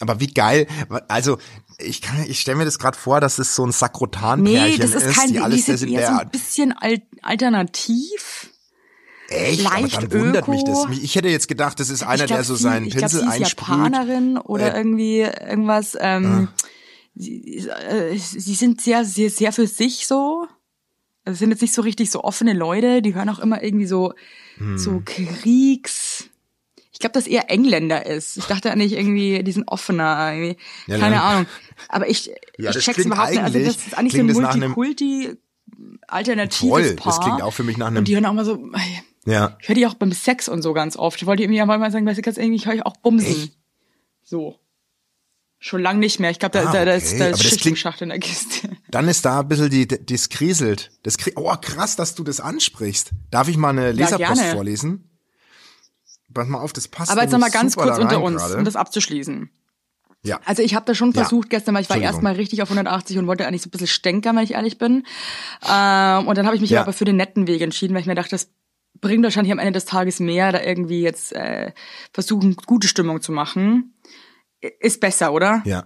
Aber wie geil, also ich kann, ich stelle mir das gerade vor, dass es so ein Sakrotan-Pärchen Nee, das ist kein, die die alles das sind in eher so ein bisschen al alternativ. echt, leicht aber dann wundert mich öko. das. Ich hätte jetzt gedacht, das ist einer, glaub, der so sie, seinen ich glaub, Pinsel sie ist einsprüht. Japanerin oder Äh, irgendwie irgendwas. Ähm, sie, äh, sie sind sehr, sehr, sehr für sich so. Also sind jetzt nicht so richtig so offene Leute. Die hören auch immer irgendwie so, Hm. so Kriegs. Ich glaube, dass eher Engländer ist. Ich dachte eigentlich irgendwie, die sind offener. Irgendwie. Ja, Keine dann- Ahnung. Aber ich, Ja, ich check's überhaupt nicht. Also das ist eigentlich so ein Multikulti alternatives Voll, Paar. das klingt auch für mich nach einem- Und die hören auch mal so, Ja. ich höre die auch beim Sex und so ganz oft. Ich wollte irgendwie aber mal sagen, weißt du, ganz irgendwie, ich höre ich auch bumsen. So. Schon lang nicht mehr. Ich glaube, da, Ah, da, da ist, okay. da ist das Schicht klingt- im Schacht in der Kiste. Dann ist da ein bisschen die, das kriselt. Das kri oh, krass, dass du das ansprichst. Darf ich mal eine Leserpost gerne. vorlesen? Pass mal auf, das passt Aber jetzt noch mal nämlich ganz kurz unter uns, gerade. um das abzuschließen. Ja. Also ich habe da schon Ja. versucht gestern, weil ich war erstmal richtig auf 180 und wollte eigentlich so ein bisschen stänkern, wenn ich ehrlich bin. Ähm, und dann habe ich mich Ja. aber für den netten Weg entschieden, weil ich mir dachte, das bringt wahrscheinlich am Ende des Tages mehr, da irgendwie jetzt äh, versuchen, gute Stimmung zu machen. Ist besser, oder? Ja.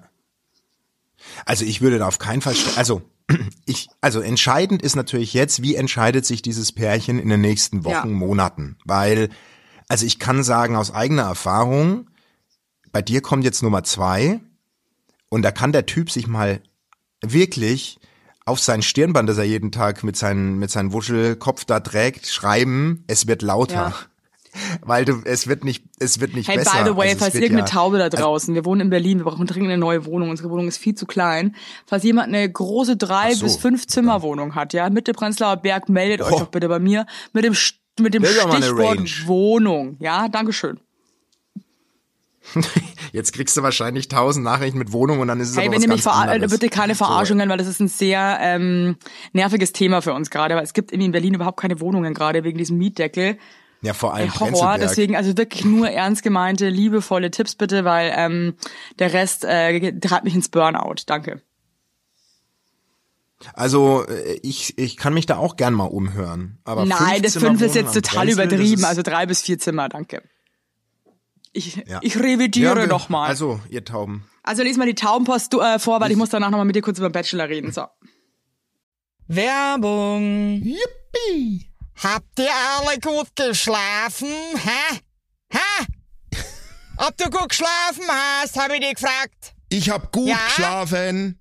Also ich würde da auf keinen Fall, also ich, also entscheidend ist natürlich jetzt, wie entscheidet sich dieses Pärchen in den nächsten Wochen, Ja. Monaten, weil, also ich kann sagen aus eigener Erfahrung, bei dir kommt jetzt Nummer zwei und da kann der Typ sich mal wirklich auf sein Stirnband, das er jeden Tag mit seinem mit seinem Wuschelkopf da trägt, schreiben, es wird lauter. Ja. Weil du, es wird nicht, es wird nicht Hey, besser. by the way, Also falls irgendeine ja- Taube da draußen, wir wohnen in Berlin, wir brauchen dringend eine neue Wohnung, unsere Wohnung ist viel zu klein. Falls jemand eine große drei so. bis fünf Zimmerwohnung hat, ja, Mitte Prenzlauer Berg, meldet euch Oh. doch bitte bei mir mit dem, St- mit dem Stichwort. Wohnung. Ja, Dankeschön. Jetzt kriegst du wahrscheinlich tausend Nachrichten mit Wohnung und dann ist es Hey, aber wenn was ihr mich ganz anderes. bitte keine Verarschungen, weil das ist ein sehr ähm, nerviges Thema für uns gerade, weil es gibt in Berlin überhaupt keine Wohnungen gerade wegen diesem Mietdeckel. Ja, vor allem Horror, Prenzlberg. deswegen also wirklich nur ernst gemeinte, liebevolle Tipps bitte, weil ähm, der Rest äh, treibt mich ins Burnout. Danke. Also äh, ich, ich kann mich da auch gern mal umhören. Aber Nein, das fünf ist jetzt total das übertrieben. Also drei bis vier Zimmer, danke. Ich, Ja. ich revidiere Ja, nochmal. Also, ihr Tauben. also lies mal die Taubenpost äh, vor, weil ich muss danach nochmal mit dir kurz über den Bachelor reden. So. Werbung. Yippie! Habt ihr alle gut geschlafen? Hä? Hä? Ob du gut geschlafen hast, habe ich dich gefragt. Ich hab gut Ja? geschlafen.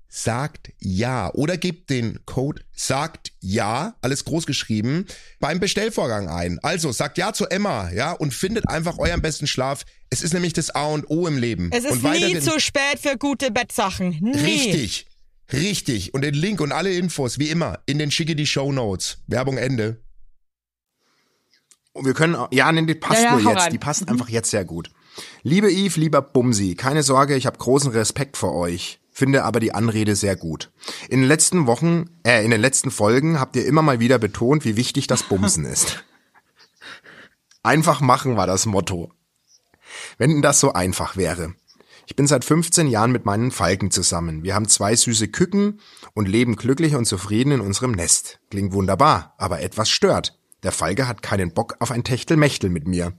sagt ja oder gebt den Code sagt ja, alles groß geschrieben, beim Bestellvorgang ein. Also sagt ja zu Emma, ja, und findet einfach euren besten Schlaf. Es ist nämlich das A und O im Leben. Es ist und nie zu spät für gute Bettsachen. Nie. Richtig. Richtig. Und den Link und alle Infos, wie immer, in den schicke die Show Notes. Werbung Ende. Und wir können, auch- ja, nee, die passt Ja, ja, nur jetzt. rein. Die passt einfach jetzt sehr gut. Liebe Yves, lieber Bumsi, keine Sorge, ich habe großen Respekt vor euch. Finde aber die Anrede sehr gut. In den letzten Wochen, äh, in den letzten Folgen habt ihr immer mal wieder betont, wie wichtig das Bumsen ist. Einfach machen war das Motto. Wenn das so einfach wäre. Ich bin seit 15 Jahren mit meinen Falken zusammen. Wir haben zwei süße Küken und leben glücklich und zufrieden in unserem Nest. Klingt wunderbar, aber etwas stört. Der Falke hat keinen Bock auf ein Techtelmechtel mit mir.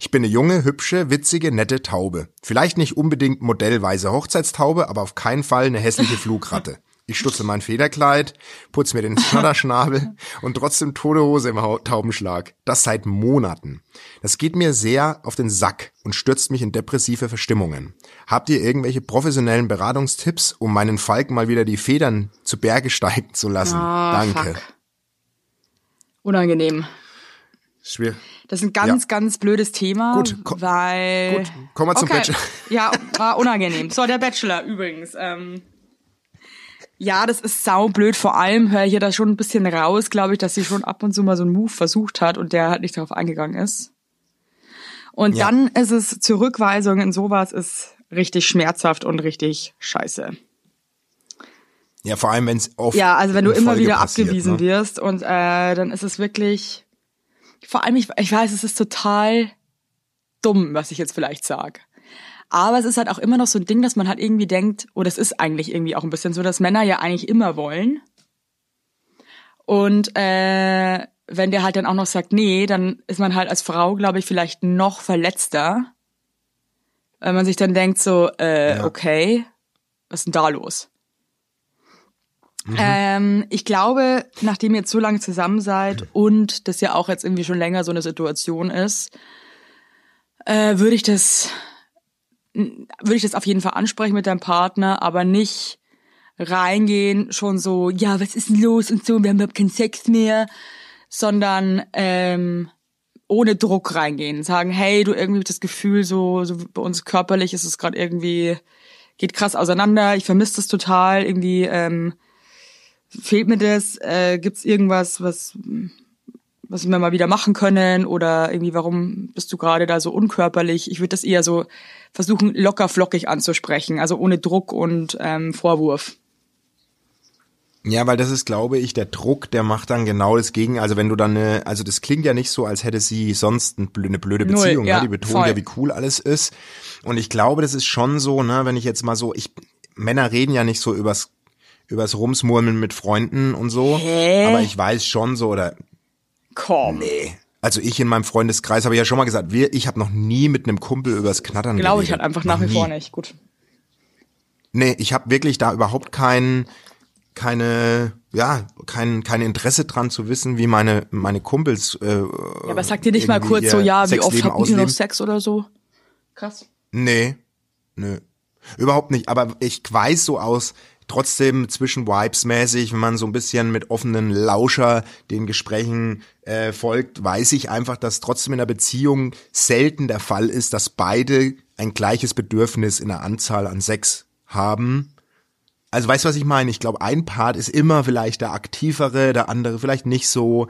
Ich bin eine junge, hübsche, witzige, nette Taube. Vielleicht nicht unbedingt modellweise Hochzeitstaube, aber auf keinen Fall eine hässliche Flugratte. Ich stutze mein Federkleid, putz mir den Schnodderschnabel und trotzdem tote Hose im Taubenschlag. Das seit Monaten. Das geht mir sehr auf den Sack und stürzt mich in depressive Verstimmungen. Habt ihr irgendwelche professionellen Beratungstipps, um meinen Falken mal wieder die Federn zu Berge steigen zu lassen? Ah, Danke. fuck. Unangenehm. Schwer. Das ist ein ganz, Ja. ganz blödes Thema, Gut, ko- weil... gut, kommen wir zum okay. Bachelor. Ja, war unangenehm. So, der Bachelor übrigens. Ähm, ja, das ist saublöd. Vor allem höre ich ja da schon ein bisschen raus, glaube ich, dass sie schon ab und zu mal so einen Move versucht hat und der halt nicht darauf eingegangen ist. Und Ja. dann ist es Zurückweisung in sowas ist richtig schmerzhaft und richtig scheiße. Ja, vor allem, wenn es oft Ja, also wenn du immer Folge wieder passiert, abgewiesen ne? wirst und äh, dann ist es wirklich, vor allem ich, ich weiß, es ist total dumm, was ich jetzt vielleicht sag. Aber es ist halt auch immer noch so ein Ding, dass man halt irgendwie denkt, oder es ist eigentlich irgendwie auch ein bisschen so, dass Männer ja eigentlich immer wollen. Und äh, wenn der halt dann auch noch sagt, nee, dann ist man halt als Frau, glaube ich, vielleicht noch verletzter. Weil man sich dann denkt so, äh, Ja. okay, was ist denn da los? Ähm, ich glaube, nachdem ihr jetzt so lange zusammen seid und das ja auch jetzt irgendwie schon länger so eine Situation ist, äh, würde ich das würde ich das auf jeden Fall ansprechen mit deinem Partner, aber nicht reingehen, schon so, ja, was ist denn los und so, wir haben überhaupt keinen Sex mehr, sondern ähm, ohne Druck reingehen, sagen, hey, du irgendwie das Gefühl, so, so bei uns körperlich ist es gerade irgendwie, geht krass auseinander, ich vermisse das total, irgendwie ähm, fehlt mir das, äh, gibt's irgendwas, was was wir mal wieder machen können oder irgendwie, warum bist du gerade da so unkörperlich? Ich würde das eher so versuchen, locker flockig anzusprechen, also ohne Druck und ähm, Vorwurf. Ja, weil das ist, glaube ich, der Druck, der macht dann genau das Gegen. Also wenn du dann eine, also das klingt ja nicht so, als hätte sie sonst eine blöde, blöde Null, Beziehung. ja, ne? Die betont voll. ja, wie cool alles ist. Und ich glaube, das ist schon so, ne, wenn ich jetzt mal so, ich, Männer reden ja nicht so übers, übers Rumsmurmeln mit Freunden und so. Hä? Aber ich weiß schon so, oder, Komm. nee. Also ich in meinem Freundeskreis habe ich ja schon mal gesagt, wir, ich habe noch nie mit einem Kumpel übers Knattern Glaube ich halt einfach Noch nach wie vor nie. nicht. Gut. Nee, ich habe wirklich da überhaupt kein, keine, ja, kein, kein Interesse dran zu wissen, wie meine, meine Kumpels. Äh, Ja, aber sagt ihr nicht mal kurz so, ja, wie oft habt ihr noch? Sex oder so? Krass. Nee, nö. Überhaupt nicht. Aber ich weiß so aus, trotzdem zwischen Vibes mäßig, wenn man so ein bisschen mit offenen Lauscher den Gesprächen äh, folgt, weiß ich einfach, dass trotzdem in einer Beziehung selten der Fall ist, dass beide ein gleiches Bedürfnis in der Anzahl an Sex haben. Also weißt du, was ich meine? Ich glaube, ein Part ist immer vielleicht der aktivere, der andere vielleicht nicht so.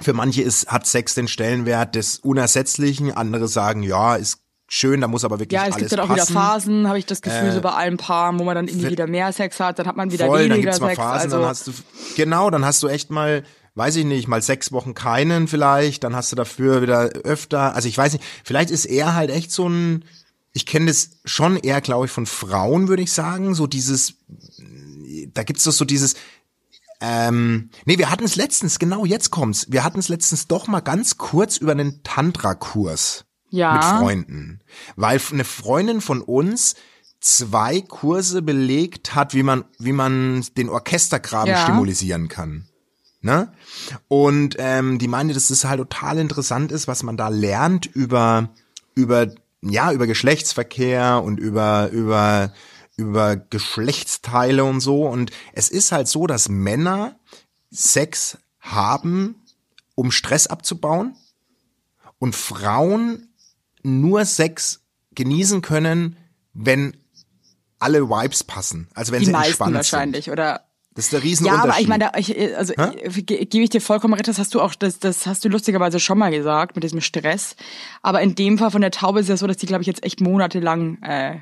Für manche ist, hat Sex den Stellenwert des Unersetzlichen, andere sagen, ja, ist schön, da muss aber wirklich Ja, es alles gibt dann auch passen. wieder Phasen, habe ich das Gefühl, Äh, so bei allen Paaren, wo man dann irgendwie wieder mehr Sex hat, dann hat man wieder Voll, weniger Sex. Phasen, also dann hast du, genau, dann hast du echt mal, weiß ich nicht, mal sechs Wochen keinen vielleicht, dann hast du dafür wieder öfter, also ich weiß nicht, vielleicht ist er halt echt so ein, ich kenne das schon eher, glaube ich, von Frauen, würde ich sagen, so dieses, da gibt's doch so dieses, ähm, nee, wir hatten es letztens, genau jetzt kommt's, wir hatten es letztens doch mal ganz kurz über einen Tantra-Kurs Ja. mit Freunden, weil eine Freundin von uns zwei Kurse belegt hat, wie man wie man den Orchestergraben Ja. stimulisieren kann. Ne? Und ähm, die meinte, dass das halt total interessant ist, was man da lernt über über ja über Geschlechtsverkehr und über über über Geschlechtsteile und so. Und es ist halt so, dass Männer Sex haben, um Stress abzubauen und Frauen nur Sex genießen können, wenn alle Vibes passen. Also wenn die sie meisten entspannt wahrscheinlich, sind. oder? Das ist der Ja, Riesenunterschied. aber ich meine, ich, also ge- gebe ich dir vollkommen recht, das hast du auch, das, das hast du lustigerweise schon mal gesagt mit diesem Stress. Aber in dem Fall von der Taube ist es ja so, dass die, glaube ich, jetzt echt monatelang äh,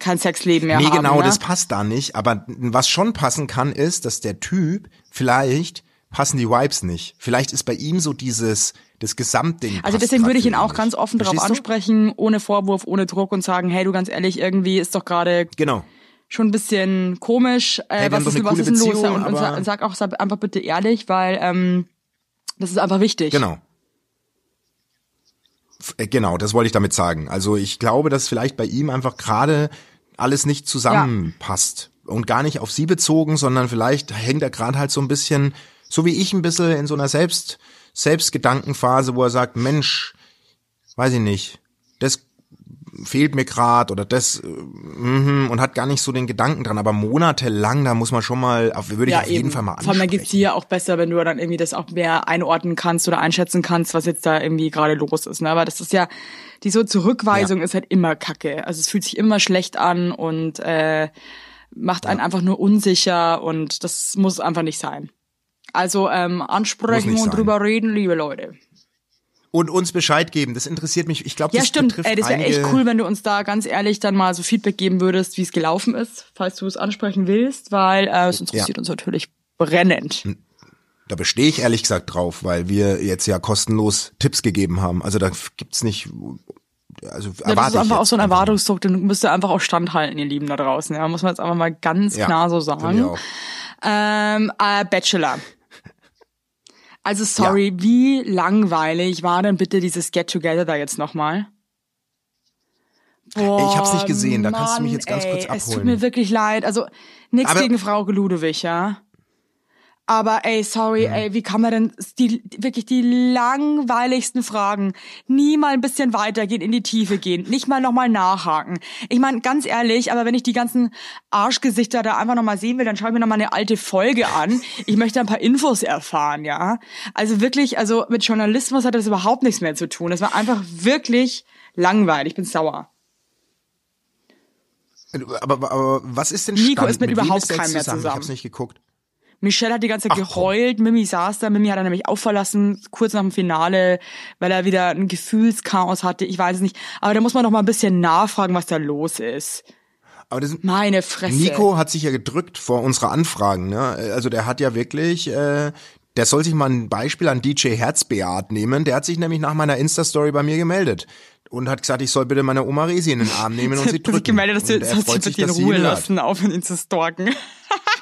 kein Sexleben mehr Nee, haben. genau, ne? das passt da nicht. Aber was schon passen kann, ist, dass der Typ vielleicht passen die Vibes nicht. Vielleicht ist bei ihm so dieses das Gesamtding. Also deswegen würde ich ihn auch nicht. ganz offen darauf ansprechen, ohne Vorwurf, ohne Druck und sagen, hey, du ganz ehrlich, irgendwie ist doch gerade Genau. schon ein bisschen komisch. Äh, Hey, was ist, was ist denn los? Und, und, sag, und sag auch sag einfach bitte ehrlich, weil ähm, Das ist einfach wichtig. Genau. Äh, Genau, das wollte ich damit sagen. Also ich glaube, dass vielleicht bei ihm einfach gerade alles nicht zusammenpasst. Und gar nicht auf sie bezogen, sondern vielleicht hängt er gerade halt so ein bisschen, so wie ich ein bisschen in so einer Selbst, Selbstgedankenphase, wo er sagt, Mensch, weiß ich nicht, das fehlt mir gerade oder das mhm, und hat gar nicht so den Gedanken dran, aber monatelang, da muss man schon mal, würde ich auf jeden Fall mal Vor allem geht's ansprechen. dir auch besser, wenn du dann irgendwie das auch mehr einordnen kannst oder einschätzen kannst, was jetzt da irgendwie gerade los ist. Ne? Aber das ist ja, die so Zurückweisung ist halt immer kacke. Also es fühlt sich immer schlecht an und äh, macht einen einfach nur unsicher und das muss einfach nicht sein. Also ähm, ansprechen und sein. drüber reden, liebe Leute. Und uns Bescheid geben, das interessiert mich. Ich glaube, Ja, das stimmt. betrifft Ey, das wäre echt cool, wenn du uns da ganz ehrlich dann mal so Feedback geben würdest, wie es gelaufen ist, falls du es ansprechen willst, weil äh, es interessiert uns natürlich brennend. Da bestehe ich ehrlich gesagt drauf, weil wir jetzt ja kostenlos Tipps gegeben haben. Also da gibt's nicht, also Ja, das ist einfach auch so ein. Erwartungsdruck, den müsst ihr einfach auch standhalten, ihr Lieben da draußen. Ja, muss man jetzt einfach mal ganz Ja, klar so sagen. Ähm, äh, Bachelor. Also sorry, wie langweilig war denn bitte dieses Get Together da jetzt nochmal? Boah, Ich hab's nicht gesehen, da kannst du mich Mann, jetzt ganz ey, kurz Es tut abholen. mir wirklich leid. Also nichts gegen Frau Ludewig, ja. Aber ey, sorry, ey, wie kann man denn die, wirklich die langweiligsten Fragen nie mal ein bisschen weitergehen, in die Tiefe gehen, nicht mal nochmal nachhaken. Ich meine, ganz ehrlich, aber wenn ich die ganzen Arschgesichter da einfach nochmal sehen will, dann schau ich mir nochmal eine alte Folge an. Ich möchte ein paar Infos erfahren, ja. Also wirklich, also mit Journalismus hat das überhaupt nichts mehr zu tun. Das war einfach wirklich langweilig. Ich bin sauer. Aber, aber was ist denn Nico Stand? ist mit wem überhaupt keinem mehr Ich zusammen. hab's nicht geguckt. Michelle hat die ganze Zeit Ach, komm. geheult, Mimi saß da, Mimi hat er nämlich auch verlassen, kurz nach dem Finale, weil er wieder ein Gefühlschaos hatte, ich weiß es nicht. Aber da muss man doch mal ein bisschen nachfragen, was da los ist. Aber das, Meine Fresse. Nico hat sich ja gedrückt vor unserer Anfragen. Ne? Also der hat ja wirklich, äh, der soll sich mal ein Beispiel an DJ Herzbeat nehmen. Der hat sich nämlich nach meiner Insta-Story bei mir gemeldet und hat gesagt, ich soll bitte meine Oma Resi in den Arm nehmen und sie drücken. gemeldet, dass du freut dich sich, bitte in dass sie Ruhe lassen, aufhören ihn zu stalken.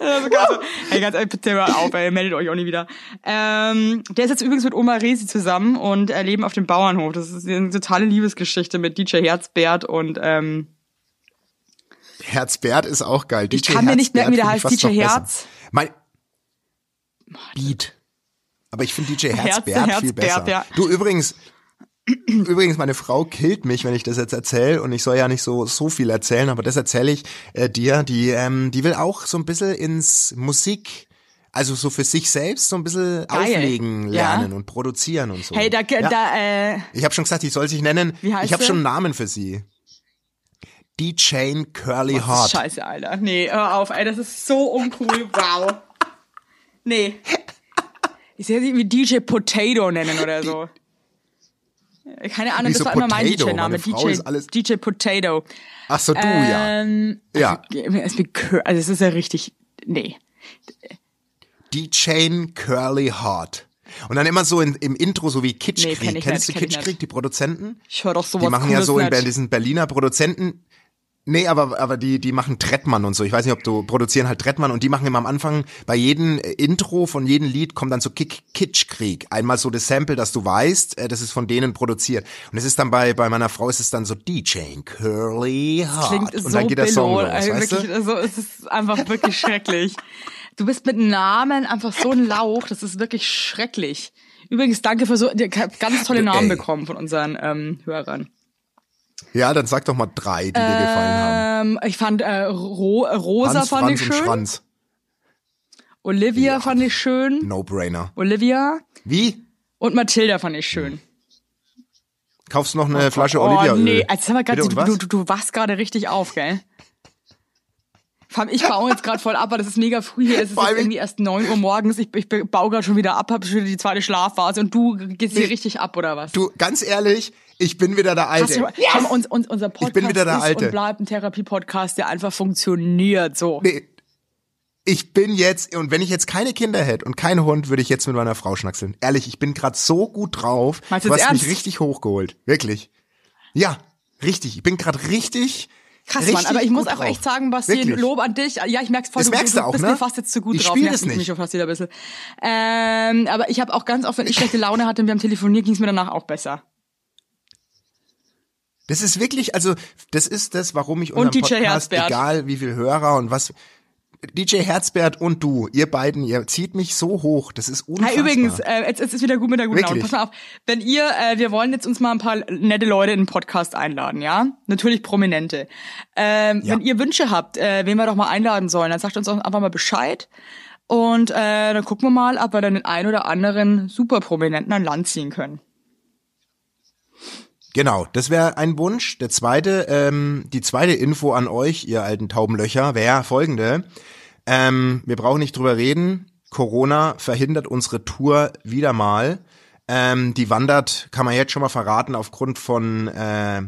Also ganz, hey, ganz ehrlich, bitte hör auf, ey, meldet euch auch nie wieder. Ähm, der ist jetzt übrigens mit Oma Resi zusammen und äh, leben auf dem Bauernhof. Das ist eine totale Liebesgeschichte mit DJ Herzbert und ähm, Herzbert ist auch geil. Ich DJ kann mir nicht merken, wie der heißt, ich DJ Herz. Mein Beat. Aber ich finde DJ Herz- Herzbert viel Herzbert, besser. ja. Du übrigens, übrigens, meine Frau killt mich, wenn ich das jetzt erzähle und ich soll ja nicht so so viel erzählen, aber das erzähle ich äh, dir. Die, ähm, die will auch so ein bisschen ins Musik. Also so für sich selbst so ein bisschen Geil. auflegen Ja. lernen und produzieren und so. hey, da, ja. da äh, Ich habe schon gesagt, ich soll sich nennen. Wie heißt ich habe schon einen Namen für sie. Die Chain Curly ist Heart. scheiße, Alter. Nee, hör auf, ey, das ist so uncool. Wow. Nee. Ich sehe sie wie DJ Potato nennen oder so. Keine Ahnung, Wieso das war immer mein Potato? DJ-Name. DJ, DJ Potato. Ach so, du ja. Ähm, Ja. Also, es wird kür- also es ist ja richtig. Nee. Chain Curly Heart. Und dann immer so in, im Intro, so wie Nee, Kitschkrieg. kenn ich Kennst nicht, du kenn Kitschkrieg, nicht. die Produzenten? Ich höre doch sowas Die machen ja so in nicht. diesen Berliner Produzenten. Nee, aber, aber die, die machen Trettmann und so. Ich weiß nicht, ob du produzieren halt Trettmann und die machen immer am Anfang bei jedem äh, Intro von jedem Lied kommt dann so Kick, Kitschkrieg. Einmal so das Sample, dass du weißt, äh, das ist von denen produziert. Und es ist dann bei, bei meiner Frau ist es dann so DJ Curly Heart. Klingt und so dann geht der Song los, ey, weißt wirklich, du? also es ist einfach wirklich schrecklich. Du bist mit Namen einfach so ein Lauch, das ist wirklich schrecklich. Übrigens, danke für so ich hab ganz tolle Namen Ey. bekommen von unseren ähm, Hörern. Ja, dann sag doch mal drei, die dir gefallen haben. Ähm, ich fand äh, Ro Rosa Hans, fand Franz ich und schön. Schranz. Olivia fand ich schön. No-brainer. Olivia Wie? und Mathilda fand ich schön. Kaufst du noch eine Flasche oh Olivia-Öl? nee, also sag mal grad, du, und du, du, du wachst gerade richtig auf, gell? Ich baue jetzt gerade voll ab, aber das ist mega früh hier. Es ist irgendwie erst neun Uhr morgens. Ich, ich baue gerade schon wieder ab, habe schon die zweite Schlafphase und du gehst hier Nee. richtig ab, oder was? Du, ganz ehrlich, ich bin wieder der Hast du, Alte. Schau mal, uns, uns, unser Podcast bin wieder der ist Alte. und bleibt ein Therapie-Podcast, der einfach funktioniert. So. Nee. Ich bin jetzt, und wenn ich jetzt keine Kinder hätte und keinen Hund, würde ich jetzt mit meiner Frau schnackseln. Ehrlich, ich bin gerade so gut drauf. Meinst du hast mich richtig hochgeholt. Wirklich. Ja, richtig. Ich bin gerade richtig, Krass, Richtig Mann, aber ich muss auch drauf. echt sagen, Basti, Wirklich. Lob an dich. Ja, ich merk's voll, Das du, merkst du, du auch, bist ne? mir fast jetzt zu gut Ich drauf. spiel Nervt das nicht. mich schon fast wieder ein bisschen. Ähm, aber ich habe auch ganz oft, wenn ich schlechte Laune hatte und wir haben telefoniert, ging's mir danach auch besser. Das ist wirklich, also das ist das, warum ich unseren Podcast, Herzbert. egal wie viel Hörer und was, DJ Herzbert und du, ihr beiden, ihr zieht mich so hoch, das ist unfassbar. Hey, übrigens, äh, jetzt, jetzt ist wieder gut mit der guten Laune. Pass mal auf, wenn ihr, äh, wir wollen jetzt uns mal ein paar nette Leute in den Podcast einladen, ja? Natürlich Prominente. Ähm, Ja. Wenn ihr Wünsche habt, äh, wen wir doch mal einladen sollen, dann sagt uns auch einfach mal Bescheid. Und äh, dann gucken wir mal, ob wir dann den einen oder anderen super Prominenten an Land ziehen können. Genau, das wäre ein Wunsch. Der zweite, ähm, die zweite Info an euch, ihr alten Taubenlöcher, wäre folgende. Ähm, wir brauchen nicht drüber reden. Corona verhindert unsere Tour wieder mal. Ähm, die wandert, kann man jetzt schon mal verraten, aufgrund von, äh,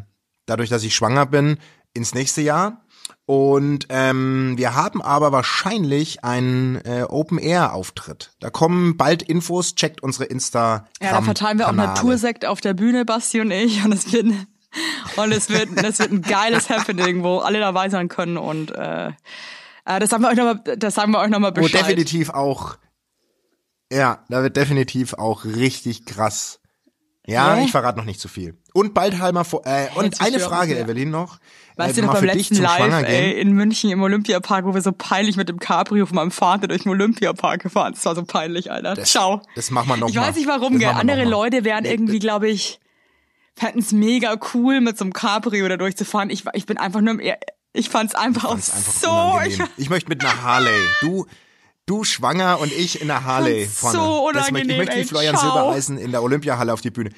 dadurch, dass ich schwanger bin, ins nächste Jahr. Und ähm, wir haben aber wahrscheinlich einen äh, Open-Air-Auftritt. Da kommen bald Infos, checkt unsere Insta. Ja, da verteilen wir auch Natursekt auf der Bühne, Basti und ich. Und es wird, und es wird, das wird ein geiles Happening, wo alle dabei sein können. Und äh, äh, das sagen wir euch nochmal, das sagen wir euch nochmal Wo Bescheid. definitiv auch, ja, da wird definitiv auch richtig krass. Ja, ich verrate noch nicht zu viel. Und bald halber vor, äh, und eine Frage. Evelyn, noch. Weißt äh, du noch beim letzten Live, ey, in München im Olympiapark, wo wir so peinlich mit dem Cabrio von meinem Vater durch den Olympiapark gefahren. Das war so peinlich, Alter. Das- Ciao. das machen wir noch Ich mal. weiß nicht warum, gell. Andere. Leute wären irgendwie, glaube ich, fänden es mega cool, mit so einem Cabrio da durchzufahren. Ich, ich bin einfach nur im, ich fand's einfach Fand's einfach so, ich. Ich möchte mit einer Harley. Du, du schwanger und ich in einer Harley vorne. so das möchte, ich unangenehm, möchte wie. Florian. Silbereisen in der Olympiahalle auf die Bühne.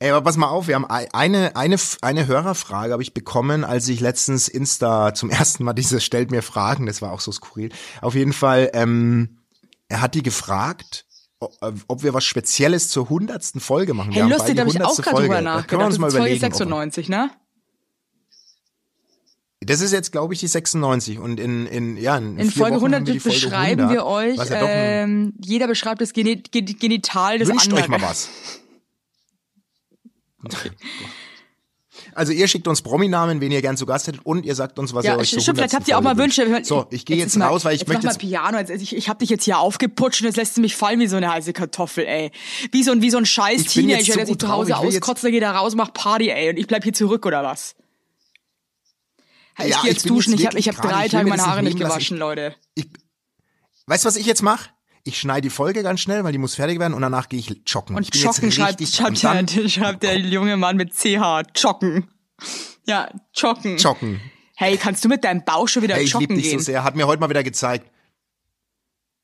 Ey, aber pass mal auf, wir haben ei- eine, eine, eine Hörerfrage habe ich bekommen, als ich letztens Insta zum ersten Mal diese stellt mir Fragen, das war auch so skurril. Auf jeden Fall, ähm, er hat die gefragt, äh, ob wir was Spezielles zur hundertsten Folge machen. Hey, wir haben lustig, da habe ich auch 100. gerade Folge. drüber Da nachgedacht. können wir uns mal das Folge überlegen. wir- 96, ne? Das ist jetzt, glaube ich, die 96 und in, in, ja, in, In Folge Wochen haben 100 wir die Folge beschreiben 100, wir euch, ja ähm, jeder beschreibt das Geni Gen Genital des Wünscht anderen. euch mal was. Also ihr schickt uns Prominamen, wen ihr gern zu Gast hättet und ihr sagt uns, was ihr Ja, euch zur stimmt, vielleicht 100. habt ihr auch mal Wünsche. wünscht. So, ich gehe jetzt, mal- raus, weil ich jetzt möchte mach jetzt mal Piano. Jetzt, ich, ich hab dich jetzt hier aufgeputscht und jetzt lässt du mich fallen wie so eine heiße Kartoffel, ey. Wie so ein, wie so ein scheiß jetzt Teenager, der sich zu Hause jetzt- auskotzt, der geht da raus, macht Party, ey. Und ich bleib hier zurück, oder was? Ich Ja, geh ich jetzt bin duschen. jetzt Ich hab, ich hab drei ich Tage meine Haare nicht gewaschen, Leute. ich, weißt du, was ich jetzt mache? Ich schneide die Folge ganz schnell, weil die muss fertig werden und danach gehe ich joggen. Und ich Joggen schreibt, schreibt, der, schreibt der junge Mann mit CH. Joggen. Ja, joggen. joggen. Hey, kannst du mit deinem Bauch schon wieder Hey, ich joggen dich gehen? so sehr. Hat mir heute mal wieder gezeigt.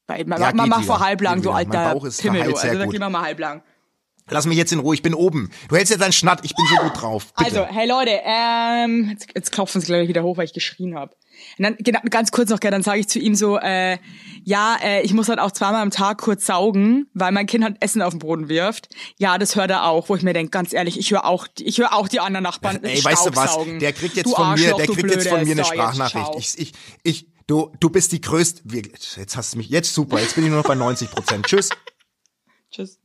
Weil, mach, Ja, mach, geht mach wieder. vor halblang, du alter Pimmel, du. Also gut. gehen wir mal halblang. Lass mich jetzt in Ruhe, ich bin oben. Du hältst jetzt deinen Schnatt, ich bin so gut drauf. Bitte. Also, hey Leute, ähm, jetzt, jetzt klopfen sie gleich wieder hoch, weil ich geschrien habe. Und dann genau, ganz kurz noch, dann sage ich zu ihm so, äh, ja, äh, ich muss halt auch zweimal am Tag kurz saugen, weil mein Kind halt Essen auf den Boden wirft. Ja, das hört er auch, wo ich mir denke, ganz ehrlich, ich höre auch, ich höre auch die anderen Nachbarn Ey, weißt du was? Der kriegt jetzt Du von mir, der kriegt jetzt von mir eine jetzt Sprachnachricht. Ich, ich, ich, du, du bist die größte. Jetzt hast du mich, jetzt super. Jetzt bin ich nur noch bei 90 Prozent. Tschüss. Tschüss.